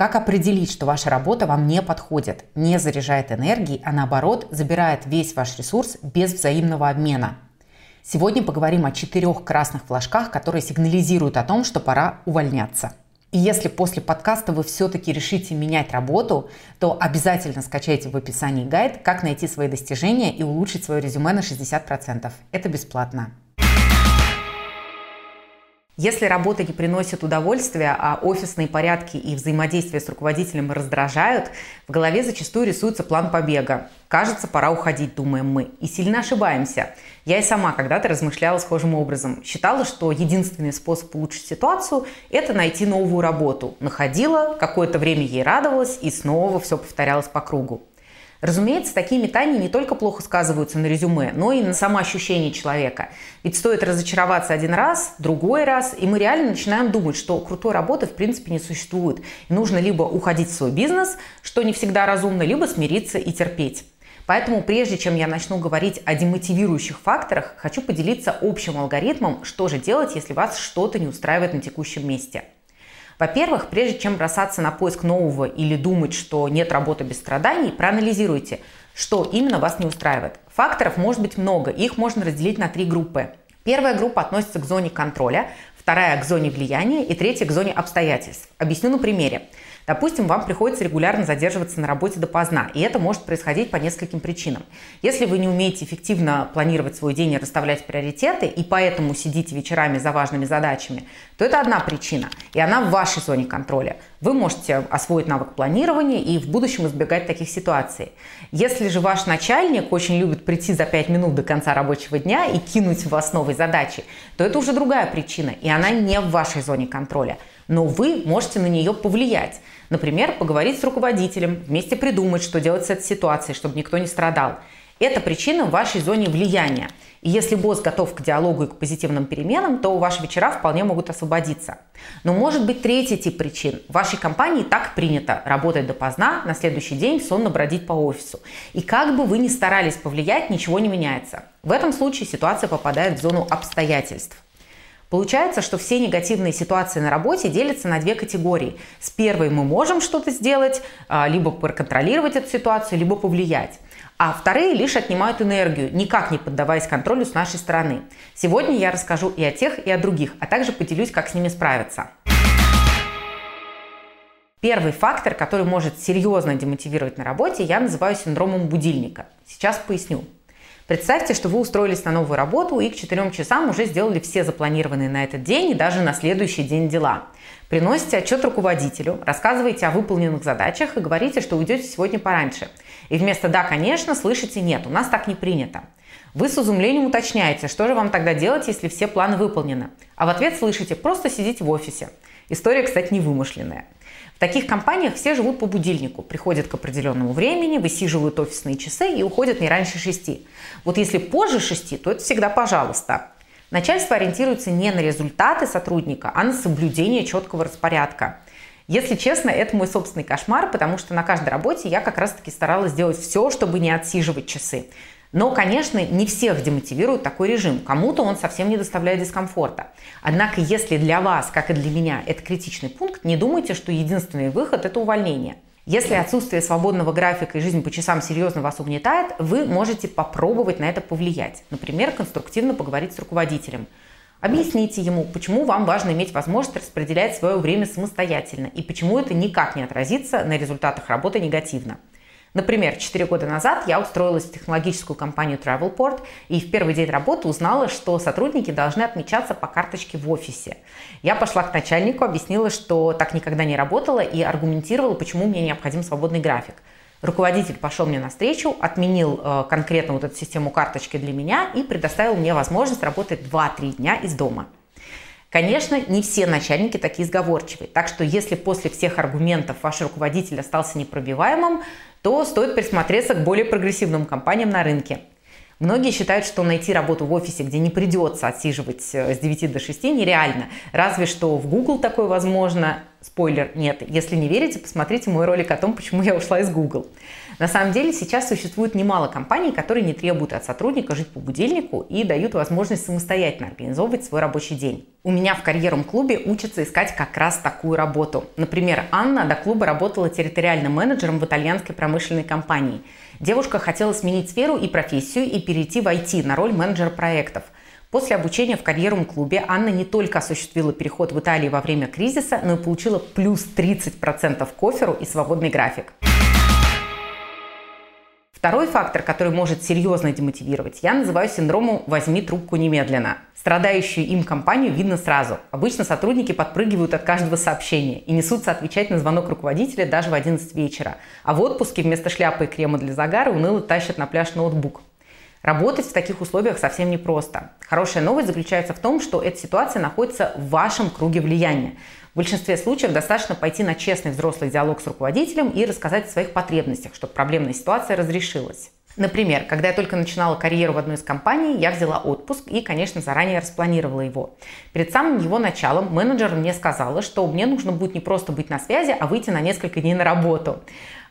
Как определить, что ваша работа вам не подходит, не заряжает энергией, а наоборот забирает весь ваш ресурс без взаимного обмена? Сегодня поговорим о четырех красных флажках, которые сигнализируют о том, что пора увольняться. И если после подкаста вы все-таки решите менять работу, то обязательно скачайте в описании гайд, как найти свои достижения и улучшить свое резюме на 60%. Это бесплатно. Если работа не приносит удовольствия, а офисные порядки и взаимодействие с руководителем раздражают, в голове зачастую рисуется план побега. Кажется, пора уходить, думаем мы. И сильно ошибаемся. Я и сама когда-то размышляла схожим образом. Считала, что единственный способ улучшить ситуацию – это найти новую работу. Находила, какое-то время ей радовалась, и снова все повторялось по кругу. Разумеется, такие метания не только плохо сказываются на резюме, но и на самоощущении человека. Ведь стоит разочароваться один раз, другой раз, и мы реально начинаем думать, что крутой работы в принципе не существует. И нужно либо уходить в свой бизнес, что не всегда разумно, либо смириться и терпеть. Поэтому прежде чем я начну говорить о демотивирующих факторах, хочу поделиться общим алгоритмом, что же делать, если вас что-то не устраивает на текущем месте. Во-первых, прежде чем бросаться на поиск нового или думать, что нет работы без страданий, проанализируйте, что именно вас не устраивает. Факторов может быть много, их можно разделить на три группы. Первая группа относится к зоне контроля, вторая к зоне влияния и третья к зоне обстоятельств. Объясню на примере. Допустим, вам приходится регулярно задерживаться на работе допоздна, и это может происходить по нескольким причинам. Если вы не умеете эффективно планировать свой день и расставлять приоритеты, и поэтому сидите вечерами за важными задачами, то это одна причина, и она в вашей зоне контроля. Вы можете освоить навык планирования и в будущем избегать таких ситуаций. Если же ваш начальник очень любит прийти за 5 минут до конца рабочего дня и кинуть в вас новые задачи, то это уже другая причина, и она не в вашей зоне контроля. Но вы можете на нее повлиять. Например, поговорить с руководителем, вместе придумать, что делать с этой ситуацией, чтобы никто не страдал. Это причина в вашей зоне влияния. И если босс готов к диалогу и к позитивным переменам, то ваши вечера вполне могут освободиться. Но может быть третий тип причин. В вашей компании так принято работать допоздна, на следующий день сонно бродить по офису. И как бы вы ни старались повлиять, ничего не меняется. В этом случае ситуация попадает в зону обстоятельств. Получается, что все негативные ситуации на работе делятся на две категории. С первой мы можем что-то сделать, а, либо проконтролировать эту ситуацию, либо повлиять. А вторые лишь отнимают энергию, никак не поддаваясь контролю с нашей стороны. Сегодня я расскажу и о тех, и о других, а также поделюсь, как с ними справиться. Первый фактор, который может серьезно демотивировать на работе, я называю синдромом будильника. Сейчас поясню. Представьте, что вы устроились на новую работу и к 4 часам уже сделали все запланированные на этот день и даже на следующий день дела. Приносите отчет руководителю, рассказываете о выполненных задачах и говорите, что уйдете сегодня пораньше. И вместо «да, конечно» слышите «нет, у нас так не принято». Вы с изумлением уточняете, что же вам тогда делать, если все планы выполнены. А в ответ слышите «просто сидите в офисе». История, кстати, не вымышленная. В таких компаниях все живут по будильнику, приходят к определенному времени, высиживают офисные часы и уходят не раньше шести. Вот если позже шести, то это всегда пожалуйста. Начальство ориентируется не на результаты сотрудника, а на соблюдение четкого распорядка. Если честно, это мой собственный кошмар, потому что на каждой работе я как раз-таки старалась сделать все, чтобы не отсиживать часы. Но, конечно, не всех демотивирует такой режим. Кому-то он совсем не доставляет дискомфорта. Однако, если для вас, как и для меня, это критичный пункт, не думайте, что единственный выход – это увольнение. Если отсутствие свободного графика и жизнь по часам серьезно вас угнетает, вы можете попробовать на это повлиять. Например, конструктивно поговорить с руководителем. Объясните ему, почему вам важно иметь возможность распределять свое время самостоятельно и почему это никак не отразится на результатах работы негативно. Например, 4 года назад я устроилась в технологическую компанию Travelport и в первый день работы узнала, что сотрудники должны отмечаться по карточке в офисе. Я пошла к начальнику, объяснила, что так никогда не работала и аргументировала, почему мне необходим свободный график. Руководитель пошел мне навстречу, отменил э, конкретно вот эту систему карточки для меня и предоставил мне возможность работать 2-3 дня из дома. Конечно, не все начальники такие сговорчивые, так что если после всех аргументов ваш руководитель остался непробиваемым, то стоит присмотреться к более прогрессивным компаниям на рынке. Многие считают, что найти работу в офисе, где не придется отсиживать э, с 9 до 6, нереально. Разве что в Google такое возможно. Спойлер, нет. Если не верите, посмотрите мой ролик о том, почему я ушла из Google. На самом деле сейчас существует немало компаний, которые не требуют от сотрудника жить по будильнику и дают возможность самостоятельно организовывать свой рабочий день. У меня в карьерном клубе учатся искать как раз такую работу. Например, Анна до клуба работала территориальным менеджером в итальянской промышленной компании. Девушка хотела сменить сферу и профессию и перейти в IT на роль менеджера проектов – После обучения в карьерном клубе Анна не только осуществила переход в Италии во время кризиса, но и получила плюс 30% к оферу и свободный график. Второй фактор, который может серьезно демотивировать, я называю синдромом «возьми трубку немедленно». Страдающую им компанию видно сразу. Обычно сотрудники подпрыгивают от каждого сообщения и несутся отвечать на звонок руководителя даже в 11 вечера. А в отпуске вместо шляпы и крема для загара уныло тащат на пляж ноутбук. Работать в таких условиях совсем непросто. Хорошая новость заключается в том, что эта ситуация находится в вашем круге влияния. В большинстве случаев достаточно пойти на честный взрослый диалог с руководителем и рассказать о своих потребностях, чтобы проблемная ситуация разрешилась. Например, когда я только начинала карьеру в одной из компаний, я взяла отпуск и, конечно, заранее распланировала его. Перед самым его началом менеджер мне сказала, что мне нужно будет не просто быть на связи, а выйти на несколько дней на работу.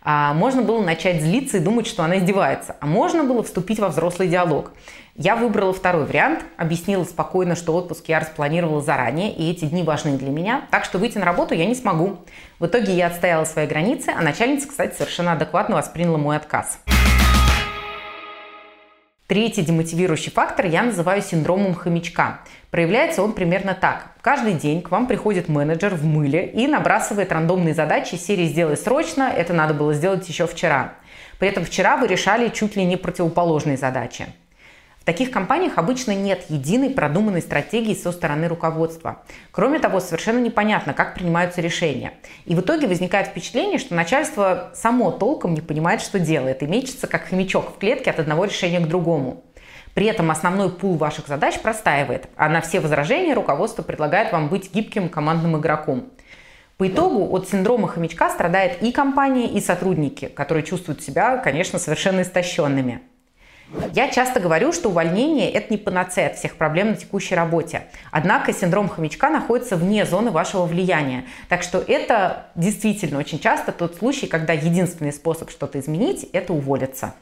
А можно было начать злиться и думать, что она издевается, а можно было вступить во взрослый диалог. Я выбрала второй вариант, объяснила спокойно, что отпуск я распланировала заранее, и эти дни важны для меня, так что выйти на работу я не смогу. В итоге я отстояла свои границы, а начальница, кстати, совершенно адекватно восприняла мой отказ. Третий демотивирующий фактор я называю синдромом хомячка. Проявляется он примерно так. Каждый день к вам приходит менеджер в мыле и набрасывает рандомные задачи серии «Сделай срочно», это надо было сделать еще вчера. При этом вчера вы решали чуть ли не противоположные задачи. В таких компаниях обычно нет единой продуманной стратегии со стороны руководства. Кроме того, совершенно непонятно, как принимаются решения. И в итоге возникает впечатление, что начальство само толком не понимает, что делает, и мечется как хомячок в клетке от одного решения к другому. При этом основной пул ваших задач простаивает, а на все возражения руководство предлагает вам быть гибким командным игроком. По итогу от синдрома хомячка страдает и компания, и сотрудники, которые чувствуют себя, конечно, совершенно истощенными. Я часто говорю, что увольнение – это не панацея от всех проблем на текущей работе. Однако синдром хомячка находится вне зоны вашего влияния. Так что это действительно очень часто тот случай, когда единственный способ что-то изменить – это уволиться.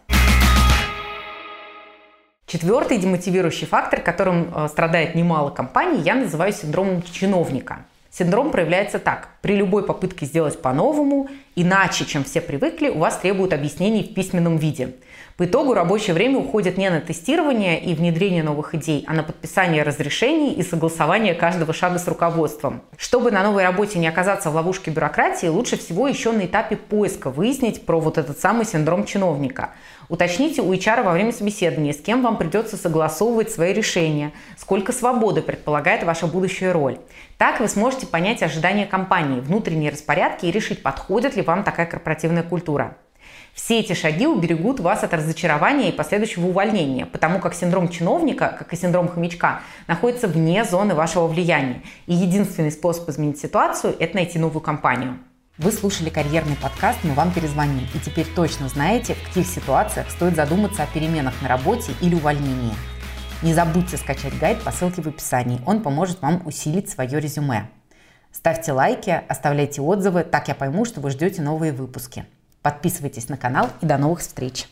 Четвертый демотивирующий фактор, которым э, страдает немало компаний, я называю синдромом чиновника. Синдром проявляется так. При любой попытке сделать по-новому, иначе, чем все привыкли, у вас требуют объяснений в письменном виде – по итогу рабочее время уходит не на тестирование и внедрение новых идей, а на подписание разрешений и согласование каждого шага с руководством. Чтобы на новой работе не оказаться в ловушке бюрократии, лучше всего еще на этапе поиска выяснить про вот этот самый синдром чиновника. Уточните у HR во время собеседования, с кем вам придется согласовывать свои решения, сколько свободы предполагает ваша будущая роль. Так вы сможете понять ожидания компании, внутренние распорядки и решить, подходит ли вам такая корпоративная культура. Все эти шаги уберегут вас от разочарования и последующего увольнения, потому как синдром чиновника, как и синдром хомячка, находится вне зоны вашего влияния. И единственный способ изменить ситуацию – это найти новую компанию. Вы слушали карьерный подкаст «Мы вам перезвоним» и теперь точно знаете, в каких ситуациях стоит задуматься о переменах на работе или увольнении. Не забудьте скачать гайд по ссылке в описании, он поможет вам усилить свое резюме. Ставьте лайки, оставляйте отзывы, так я пойму, что вы ждете новые выпуски. Подписывайтесь на канал и до новых встреч!